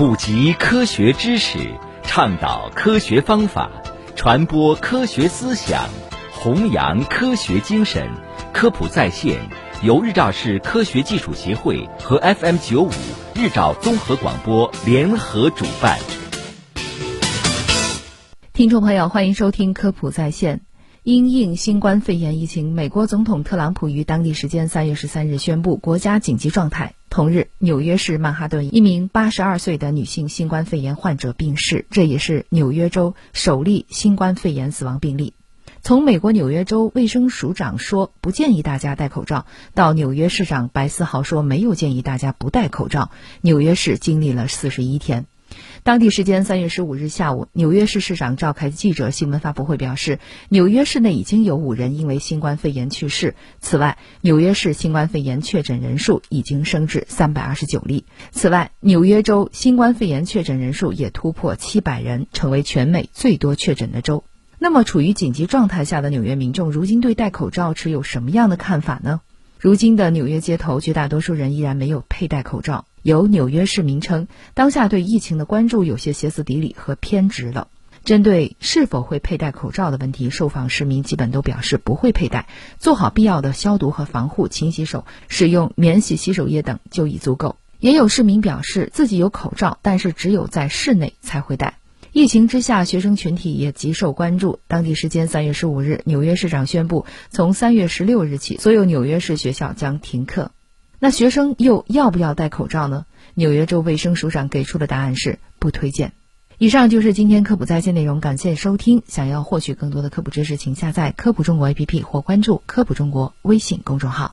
普及科学知识，倡导科学方法，传播科学思想，弘扬科学精神。科普在线由日照市科学技术协会和 FM 九五日照综合广播联合主办。听众朋友，欢迎收听科普在线。因应新冠肺炎疫情，美国总统特朗普于当地时间三月十三日宣布国家紧急状态。同日，纽约市曼哈顿一名八十二岁的女性新冠肺炎患者病逝，这也是纽约州首例新冠肺炎死亡病例。从美国纽约州卫生署长说不建议大家戴口罩，到纽约市长白思豪说没有建议大家不戴口罩，纽约市经历了四十一天。当地时间三月十五日下午，纽约市市长召开记者新闻发布会，表示纽约市内已经有五人因为新冠肺炎去世。此外，纽约市新冠肺炎确诊人数已经升至三百二十九例。此外，纽约州新冠肺炎确诊人数也突破七百人，成为全美最多确诊的州。那么，处于紧急状态下的纽约民众，如今对戴口罩持有什么样的看法呢？如今的纽约街头，绝大多数人依然没有佩戴口罩。有纽约市民称，当下对疫情的关注有些歇斯底里和偏执了。针对是否会佩戴口罩的问题，受访市民基本都表示不会佩戴，做好必要的消毒和防护，勤洗手，使用免洗洗手液等就已足够。也有市民表示自己有口罩，但是只有在室内才会戴。疫情之下，学生群体也极受关注。当地时间三月十五日，纽约市长宣布，从三月十六日起，所有纽约市学校将停课。那学生又要不要戴口罩呢？纽约州卫生署长给出的答案是不推荐。以上就是今天科普在线内容，感谢收听。想要获取更多的科普知识，请下载科普中国 APP 或关注科普中国微信公众号。